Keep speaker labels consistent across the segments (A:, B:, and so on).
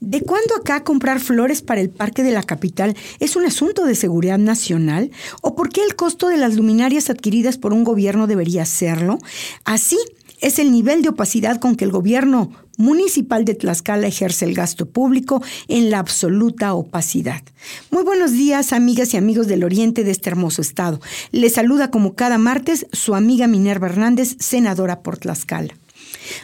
A: ¿De cuándo acá comprar flores para el parque de la capital es un asunto de seguridad nacional? ¿O por qué el costo de las luminarias adquiridas por un gobierno debería serlo? Así es el nivel de opacidad con que el gobierno municipal de Tlaxcala ejerce el gasto público en la absoluta opacidad. Muy buenos días, amigas y amigos del oriente de este hermoso estado. Les saluda como cada martes su amiga Minerva Hernández, senadora por Tlaxcala.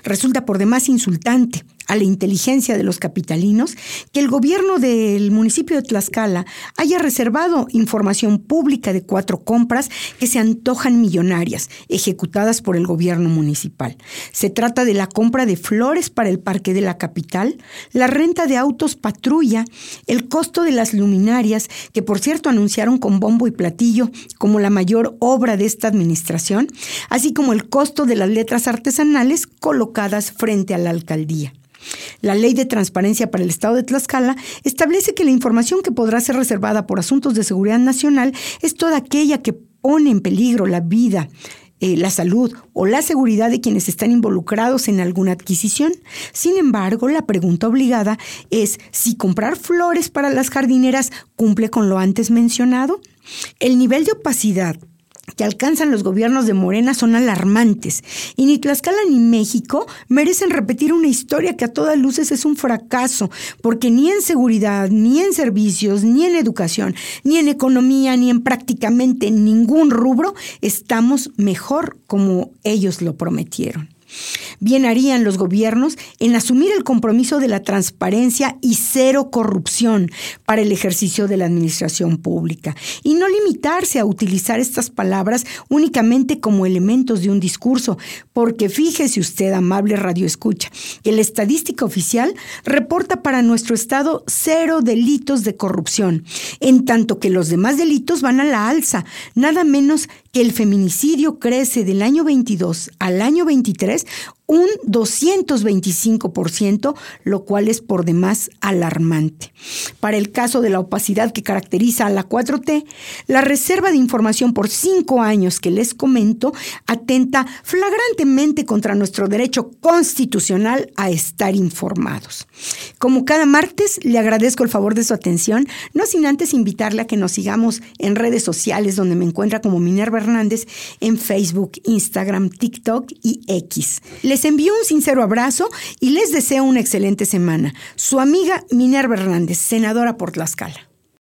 A: Resulta por demás insultante a la inteligencia de los capitalinos que el gobierno del municipio de Tlaxcala haya reservado información pública de cuatro compras que se antojan millonarias, ejecutadas por el gobierno municipal. Se trata de la compra de flores para el parque de la capital, la renta de autos patrulla, el costo de las luminarias, que por cierto anunciaron con bombo y platillo como la mayor obra de esta administración, así como el costo de las letras artesanales colocadas frente a la alcaldía. La Ley de Transparencia para el Estado de Tlaxcala establece que la información que podrá ser reservada por asuntos de seguridad nacional es toda aquella que pone en peligro la vida, eh, la salud o la seguridad de quienes están involucrados en alguna adquisición. Sin embargo, la pregunta obligada es si comprar flores para las jardineras cumple con lo antes mencionado. El nivel de opacidad que alcanzan los gobiernos de Morena son alarmantes y ni Tlaxcala ni México merecen repetir una historia que a todas luces es un fracaso, porque ni en seguridad, ni en servicios, ni en educación, ni en economía, ni en prácticamente ningún rubro estamos mejor como ellos lo prometieron. Bien harían los gobiernos en asumir el compromiso de la transparencia y cero corrupción para el ejercicio de la administración pública y no limitarse a utilizar estas palabras únicamente como elementos de un discurso, porque fíjese usted, amable radio escucha, que la estadística oficial reporta para nuestro estado cero delitos de corrupción, en tanto que los demás delitos van a la alza, nada menos que el feminicidio crece del año 22 al año 23 un 225%, lo cual es por demás alarmante. Para el caso de la opacidad que caracteriza a la 4T, la reserva de información por cinco años que les comento atenta flagrantemente contra nuestro derecho constitucional a estar informados. Como cada martes, le agradezco el favor de su atención, no sin antes invitarle a que nos sigamos en redes sociales donde me encuentra como Minerva Hernández en Facebook, Instagram, TikTok y X. Les envío un sincero abrazo y les deseo una excelente semana. Su amiga Minerva Hernández, senadora por Tlaxcala.